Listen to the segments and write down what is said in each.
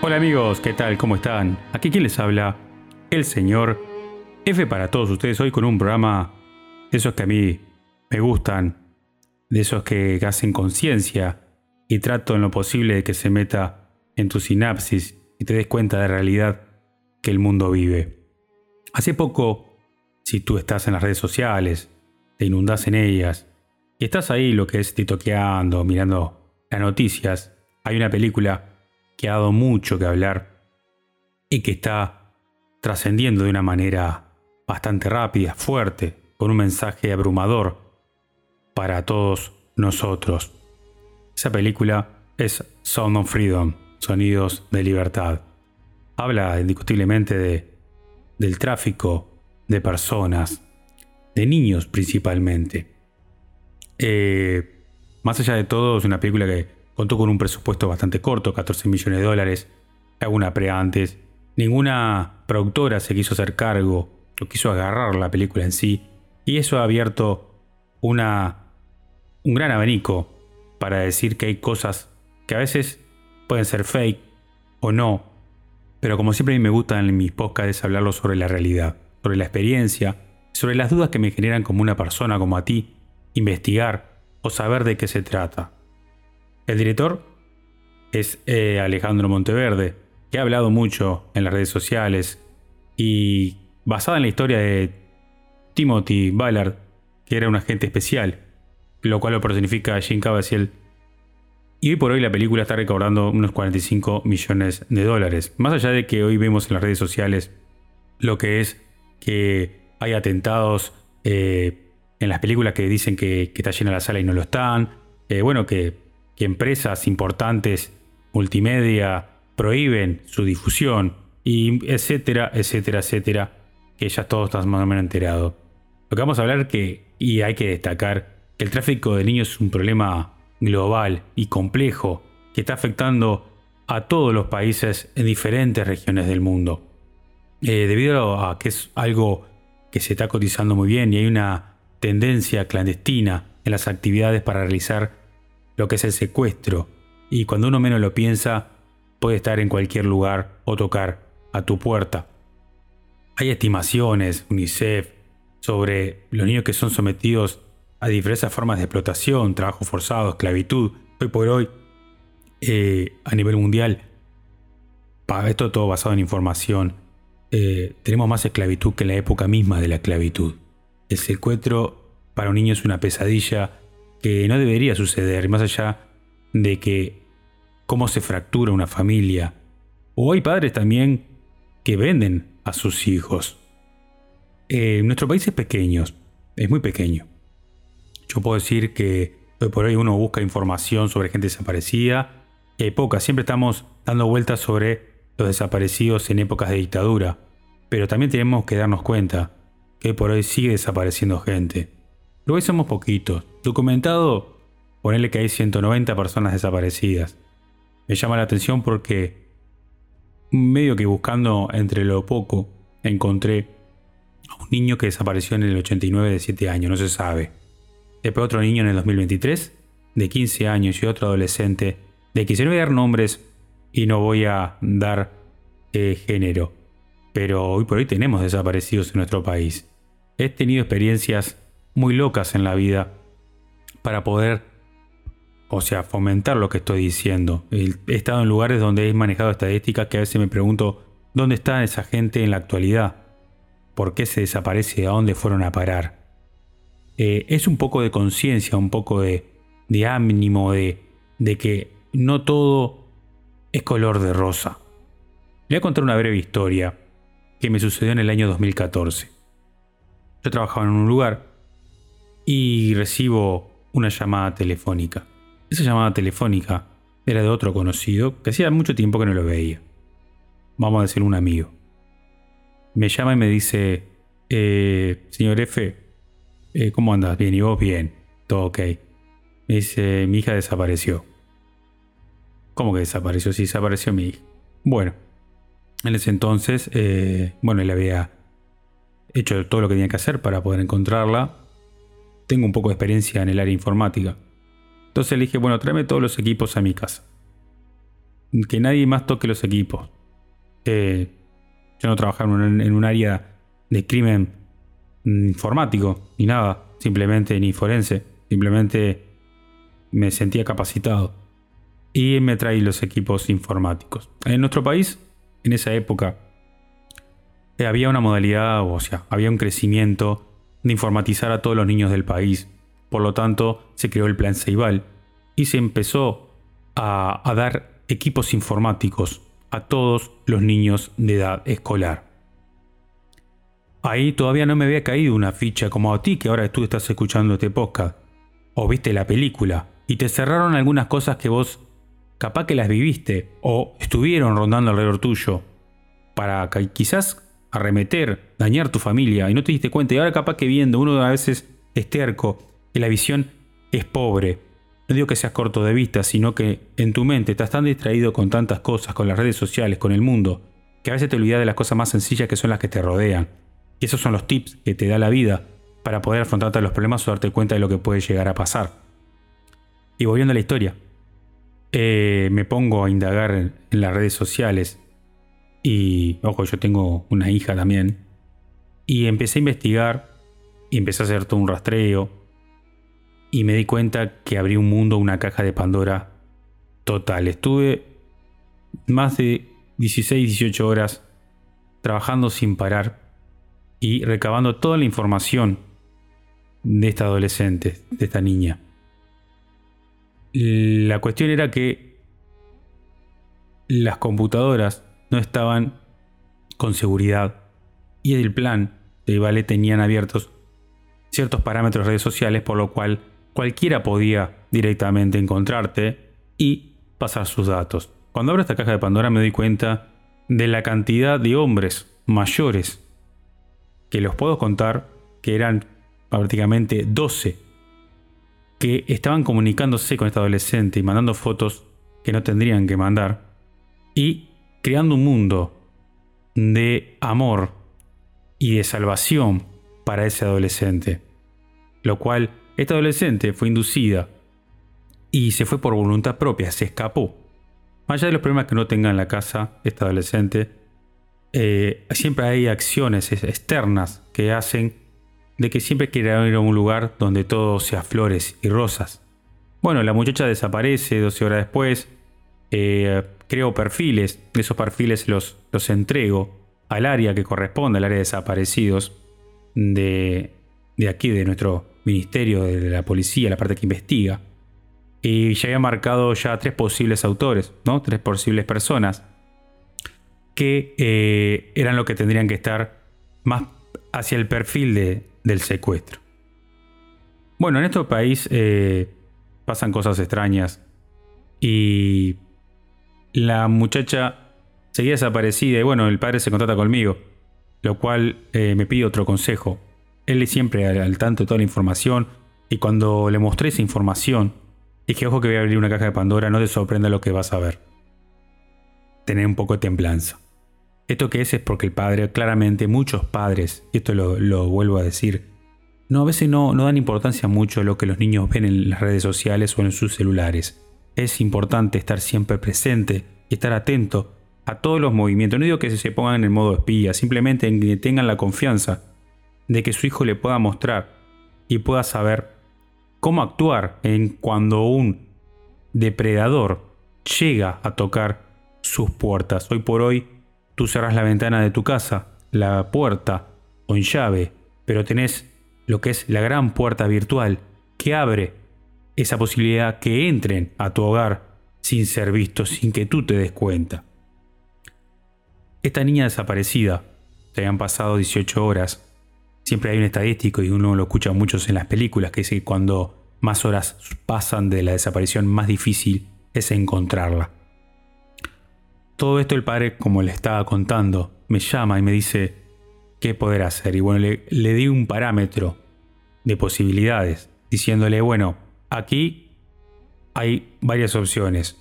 Hola amigos, ¿qué tal? ¿Cómo están? Aquí quien les habla, el señor F para todos ustedes hoy con un programa de esos que a mí me gustan, de esos que hacen conciencia y trato en lo posible de que se meta en tu sinapsis y te des cuenta de la realidad que el mundo vive. Hace poco, si tú estás en las redes sociales, te inundas en ellas y estás ahí lo que es titoqueando, mirando las noticias, hay una película que ha dado mucho que hablar y que está trascendiendo de una manera bastante rápida, fuerte, con un mensaje abrumador para todos nosotros. Esa película es Sound of Freedom, Sonidos de Libertad. Habla indiscutiblemente de, del tráfico de personas, de niños principalmente. Eh, más allá de todo, es una película que Contó con un presupuesto bastante corto, 14 millones de dólares. Alguna pre antes. Ninguna productora se quiso hacer cargo, o quiso agarrar la película en sí. Y eso ha abierto una, un gran abanico para decir que hay cosas que a veces pueden ser fake o no. Pero como siempre a mí me gusta en mis podcasts hablarlo sobre la realidad, sobre la experiencia, sobre las dudas que me generan como una persona como a ti, investigar o saber de qué se trata. El director es eh, Alejandro Monteverde, que ha hablado mucho en las redes sociales y basada en la historia de Timothy Ballard, que era un agente especial, lo cual lo personifica Jim Caviezel. Y hoy por hoy la película está recaudando unos 45 millones de dólares. Más allá de que hoy vemos en las redes sociales lo que es que hay atentados eh, en las películas que dicen que, está llena la sala y no lo están. Eh, bueno, que que empresas importantes multimedia prohíben su difusión, y etcétera, etcétera, etcétera, que ya todos están más o menos enterados. Lo que vamos a hablar que, y hay que destacar, que el tráfico de niños es un problema global y complejo que está afectando a todos los países en diferentes regiones del mundo. Eh, debido a que es algo que se está cotizando muy bien y hay una tendencia clandestina en las actividades para realizar lo que es el secuestro, y cuando uno menos lo piensa, puede estar en cualquier lugar o tocar a tu puerta. Hay estimaciones, UNICEF, sobre los niños que son sometidos a diversas formas de explotación, trabajo forzado, esclavitud. Hoy por hoy, eh, a nivel mundial, esto todo basado en información, eh, tenemos más esclavitud que en la época misma de la esclavitud. El secuestro para un niño es una pesadilla que no debería suceder, más allá de que cómo se fractura una familia. O hay padres también que venden a sus hijos. Eh, nuestro país es pequeño, es muy pequeño. Yo puedo decir que hoy por hoy uno busca información sobre gente desaparecida y hay poca. Siempre estamos dando vueltas sobre los desaparecidos en épocas de dictadura. Pero también tenemos que darnos cuenta que hoy por hoy sigue desapareciendo gente. Luego somos poquitos. Documentado, ponerle que hay 190 personas desaparecidas. Me llama la atención porque, medio que buscando entre lo poco, encontré a un niño que desapareció en el 89 de 7 años, no se sabe. Después otro niño en el 2023 de 15 años y otro adolescente de que no voy a dar nombres y no voy a dar eh, género. Pero hoy por hoy tenemos desaparecidos en nuestro país. He tenido experiencias muy locas en la vida para poder, o sea, fomentar lo que estoy diciendo. He estado en lugares donde he manejado estadísticas que a veces me pregunto, ¿dónde está esa gente en la actualidad? ¿Por qué se desaparece? ¿A dónde fueron a parar? Eh, es un poco de conciencia, un poco de, ánimo, de que no todo es color de rosa. Le voy a contar una breve historia que me sucedió en el año 2014. Yo trabajaba en un lugar y recibo una llamada telefónica. Esa llamada telefónica era de otro conocido que hacía mucho tiempo que no lo veía. Vamos a decir un amigo. Me llama y me dice, eh, señor F, eh, ¿cómo andas? Bien, ¿y vos? Bien, todo ok. Me dice, mi hija desapareció. ¿Cómo que desapareció? Sí, desapareció mi hija. Bueno, en ese entonces, eh, bueno, él había hecho todo lo que tenía que hacer para poder encontrarla tengo un poco de experiencia en el área informática. Entonces le dije, bueno, tráeme todos los equipos a mi casa. que nadie más toque los equipos. Eh, yo no trabajaba en un, área de crimen informático, ni nada, simplemente ni forense, simplemente me sentía capacitado. Y me traí los equipos informáticos. En nuestro país, en esa época, eh, había una modalidad, o sea, había un crecimiento de informatizar a todos los niños del país. Por lo tanto, se creó el plan Ceibal y se empezó a, a dar equipos informáticos a todos los niños de edad escolar. Ahí todavía no me había caído una ficha como a ti que ahora tú estás escuchando este podcast. O viste la película y te cerraron algunas cosas que vos capaz que las viviste o estuvieron rondando alrededor tuyo para quizás arremeter, dañar tu familia y no te diste cuenta. Y ahora capaz que viendo uno a veces es terco y la visión es pobre no digo que seas corto de vista, sino que en tu mente estás tan distraído con tantas cosas, con las redes sociales, con el mundo, que a veces te olvidas de las cosas más sencillas que son las que te rodean. Y esos son los tips que te da la vida para poder afrontarte los problemas o darte cuenta de lo que puede llegar a pasar. Y volviendo a la historia, eh, me pongo a indagar en las redes sociales y, ojo, yo tengo una hija también, y empecé a investigar y empecé a hacer todo un rastreo y me di cuenta que abrí un mundo, una caja de Pandora total. Estuve más de 16, 18 horas trabajando sin parar y recabando toda la información de esta adolescente, de esta niña. La cuestión era que las computadoras no estaban con seguridad y el plan de Vale tenían abiertos ciertos parámetros de redes sociales por lo cual cualquiera podía directamente encontrarte y pasar sus datos. Cuando abro esta caja de Pandora me doy cuenta de la cantidad de hombres mayores que los puedo contar, que eran prácticamente 12, que estaban comunicándose con esta adolescente y mandando fotos que no tendrían que mandar, y creando un mundo de amor y de salvación para ese adolescente, lo cual esta adolescente fue inducida y se fue por voluntad propia, se escapó. Más allá de los problemas que no tenga en la casa, esta adolescente, eh, siempre hay acciones externas que hacen de que siempre quiera ir a un lugar donde todo sea flores y rosas. Bueno, la muchacha desaparece 12 horas después, eh, creo perfiles, esos perfiles los, los entrego al área que corresponde, al área de desaparecidos de, de aquí, de nuestro ministerio de la policía, la parte que investiga. Y ya había marcado ya tres posibles autores, ¿no? Tres posibles personas que eh, eran lo que tendrían que estar más hacia el perfil de, del secuestro. Bueno, en este país eh, pasan cosas extrañas y la muchacha seguía desaparecida y bueno, el padre se contacta conmigo, lo cual eh, me pide otro consejo él es siempre al, tanto de toda la información. Y cuando le mostré esa información, dije, ojo que voy a abrir una caja de Pandora, no te sorprenda lo que vas a ver. Tener un poco de templanza. Esto que es es porque el padre, claramente muchos padres, y esto lo, vuelvo a decir, no, a veces no, no dan importancia mucho a lo que los niños ven en las redes sociales o en sus celulares. Es importante estar siempre presente y estar atento a todos los movimientos. No digo que se pongan en modo espía, simplemente en que tengan la confianza de que su hijo le pueda mostrar y pueda saber cómo actuar en cuando un depredador llega a tocar sus puertas. Hoy por hoy tú cerras la ventana de tu casa, la puerta con llave, pero tenés lo que es la gran puerta virtual que abre esa posibilidad que entren a tu hogar sin ser vistos, sin que tú te des cuenta. Esta niña desaparecida, te han pasado 18 horas, Siempre hay un estadístico y uno lo escucha muchos en las películas que dice que cuando más horas pasan de la desaparición, más difícil es encontrarla. Todo esto el padre, como le estaba contando, me llama y me dice qué poder hacer. Y bueno, le di un parámetro de posibilidades, diciéndole, bueno, aquí hay varias opciones.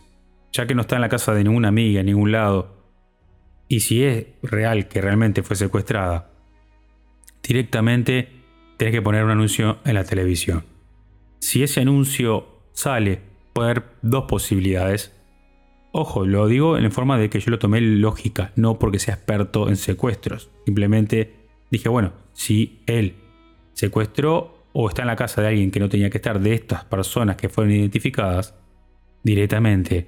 Ya que no está en la casa de ninguna amiga, en ningún lado, y si es real que realmente fue secuestrada, directamente tenés que poner un anuncio en la televisión. Si ese anuncio sale, puede haber dos posibilidades. Ojo, lo digo en forma de que yo lo tomé lógica, no porque sea experto en secuestros. Simplemente dije, bueno, si él secuestró o está en la casa de alguien que no tenía que estar de estas personas que fueron identificadas directamente,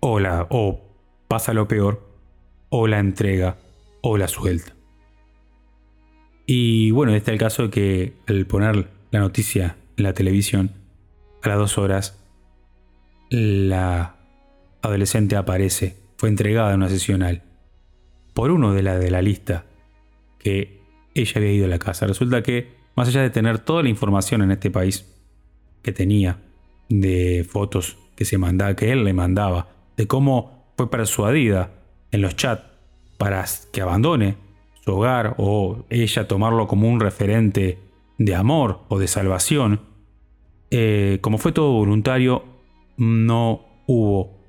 o, la, o pasa lo peor, o la entrega, o la suelta. Y bueno, este es el caso de que al poner la noticia en la televisión, a las dos horas, la adolescente aparece, fue entregada en una sesional por uno de la de la lista que ella había ido a la casa. Resulta que, más allá de tener toda la información en este país que tenía, de fotos que se mandaba, que él le mandaba, de cómo fue persuadida en los chats para que abandone su hogar o ella tomarlo como un referente de amor o de salvación, eh, como fue todo voluntario, no hubo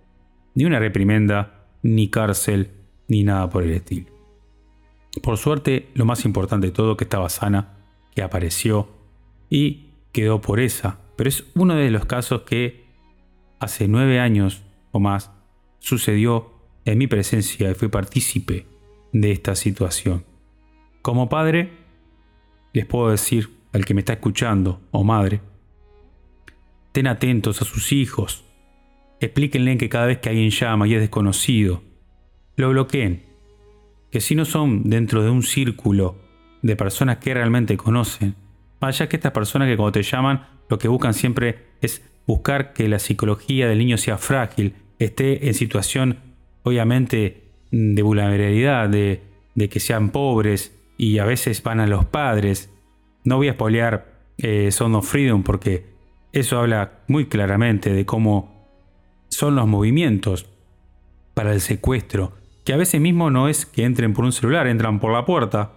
ni una reprimenda, ni cárcel, ni nada por el estilo. Por suerte, lo más importante de todo, que estaba sana, que apareció y quedó por esa. Pero es uno de los casos que hace nueve años o más sucedió en mi presencia y fui partícipe de esta situación. Como padre, les puedo decir al que me está escuchando, o madre, ten atentos a sus hijos, Explíquenle que cada vez que alguien llama y es desconocido, lo bloqueen. Que si no son dentro de un círculo de personas que realmente conocen, vaya que estas personas que cuando te llaman lo que buscan siempre es buscar que la psicología del niño sea frágil, esté en situación obviamente de vulnerabilidad, de, que sean pobres y a veces van a los padres. No voy a spoilear eh, Son of Freedom porque eso habla muy claramente de cómo son los movimientos para el secuestro, que a veces mismo no es que entren por un celular, entran por la puerta.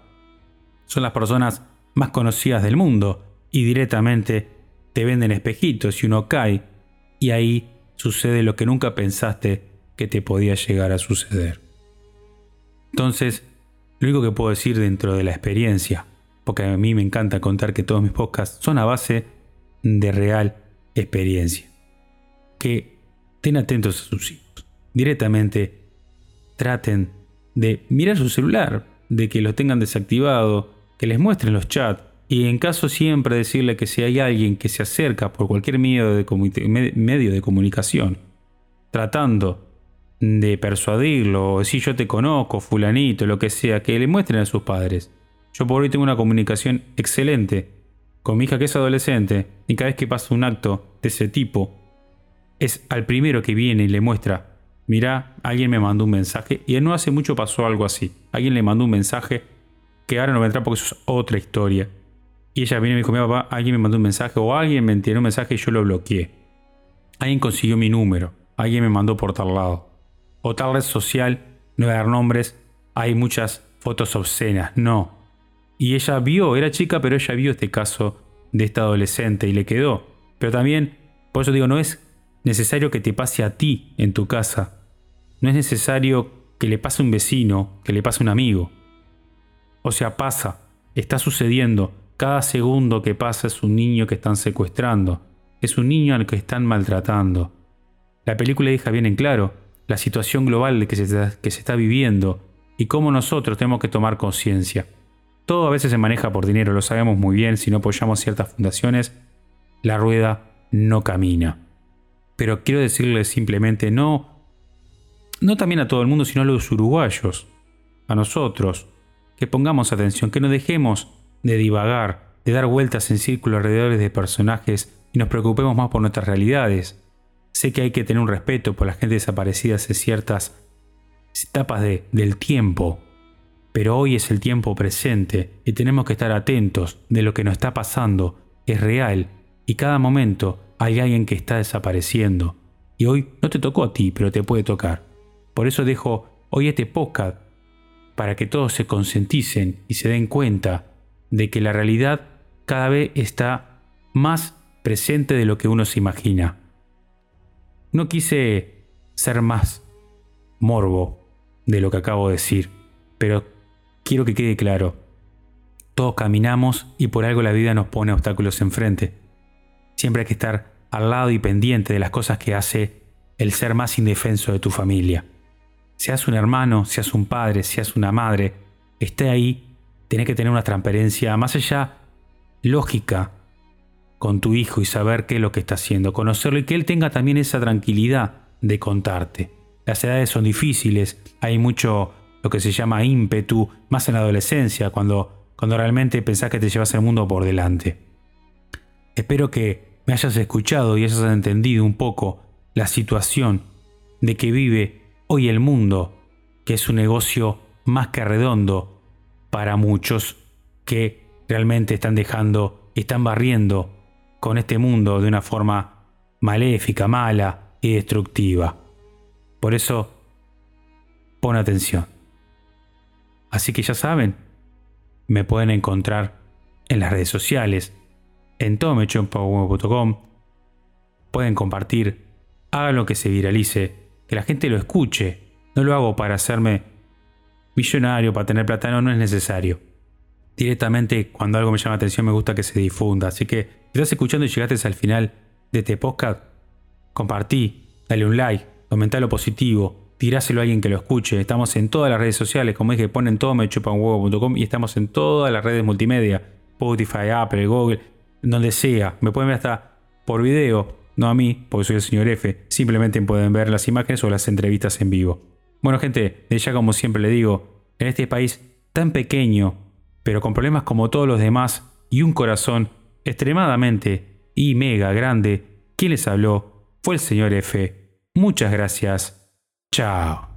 Son las personas más conocidas del mundo y directamente te venden espejitos y uno cae y ahí sucede lo que nunca pensaste que te podía llegar a suceder. Entonces, lo único que puedo decir dentro de la experiencia, porque a mí me encanta contar que todos mis podcasts son a base de real experiencia, que Ten atentos a sus hijos. Directamente traten de mirar su celular, de que lo tengan desactivado, que les muestren los chats y en caso siempre decirle que si hay alguien que se acerca por cualquier medio de, medio de comunicación, tratando de persuadirlo, o si yo te conozco, fulanito, lo que sea, que le muestren a sus padres. Yo por hoy tengo una comunicación excelente con mi hija que es adolescente y cada vez que pasa un acto de ese tipo, es al primero que viene y le muestra, mira, alguien me mandó un mensaje, y no hace mucho pasó algo así. Alguien le mandó un mensaje que ahora no va a entrar porque eso es otra historia. Y ella viene y me dijo, mi papá, alguien me mandó un mensaje o alguien me envió un mensaje y yo lo bloqueé. Alguien consiguió mi número, alguien me mandó por tal lado. O tal red social, no voy a dar nombres, hay muchas fotos obscenas, no. Y ella vio, era chica, pero ella vio este caso de esta adolescente y le quedó. Pero también, por eso digo, no es necesario que te pase a ti en tu casa. No es necesario que le pase un vecino, que le pase un amigo. O sea, pasa, está sucediendo. Cada segundo que pasa es un niño que están secuestrando. Es un niño al que están maltratando. La película deja bien en claro la situación global que se, está, que se está viviendo y cómo nosotros tenemos que tomar conciencia. Todo a veces se maneja por dinero, lo sabemos muy bien, si no apoyamos ciertas fundaciones, la rueda no camina. Pero quiero decirles simplemente no, no también a todo el mundo, sino a los uruguayos, a nosotros, que pongamos atención, que no dejemos de divagar, de dar vueltas en círculo alrededor de personajes y nos preocupemos más por nuestras realidades. Sé que hay que tener un respeto por la gente desaparecida hace ciertas etapas de, del tiempo, pero hoy es el tiempo presente y tenemos que estar atentos de lo que nos está pasando, es real y cada momento hay alguien que está desapareciendo. Y hoy no te tocó a ti, pero te puede tocar. Por eso dejo hoy este podcast para que todos se concienticen y se den cuenta de que la realidad cada vez está más presente de lo que uno se imagina. No quise ser más morbo de lo que acabo de decir, pero quiero que quede claro. Todos caminamos y por algo la vida nos pone obstáculos enfrente. Siempre hay que estar al lado y pendiente de las cosas que hace el ser más indefenso de tu familia. Seas un hermano, seas un padre, seas una madre, esté ahí, tenés que tener una transparencia más allá lógica con tu hijo y saber qué es lo que está haciendo, conocerlo y que él tenga también esa tranquilidad de contarte. Las edades son difíciles, hay mucho lo que se llama ímpetu, más en la adolescencia, cuando, cuando realmente pensás que te llevas el mundo por delante. Espero que me hayas escuchado y hayas entendido un poco la situación de que vive hoy el mundo, que es un negocio más que redondo para muchos que realmente están dejando, están barriendo con este mundo de una forma maléfica, mala y destructiva. Por eso, pon atención. Así que ya saben, me pueden encontrar en las redes sociales, en tomechonpower.com. Pueden compartir, hagan lo que se viralice, que la gente lo escuche. No lo hago para hacerme millonario, para tener plata, no, es necesario. Directamente, cuando algo me llama la atención, me gusta que se difunda. Así que si estás escuchando y llegaste al final de este podcast, compartí, dale un like, comenta lo positivo, tiráselo a alguien que lo escuche. Estamos en todas las redes sociales, como dije, ponen todo mechupanhuevo.com y estamos en todas las redes multimedia, Spotify, Apple, Google, donde sea. Me pueden ver hasta por video, no a mí, porque soy el señor F. Simplemente pueden ver las imágenes o las entrevistas en vivo. Bueno, gente, de ya como siempre le digo, en este país tan pequeño, pero con problemas como todos los demás y un corazón extremadamente y mega grande, quien les habló fue el señor F. Muchas gracias. Chao.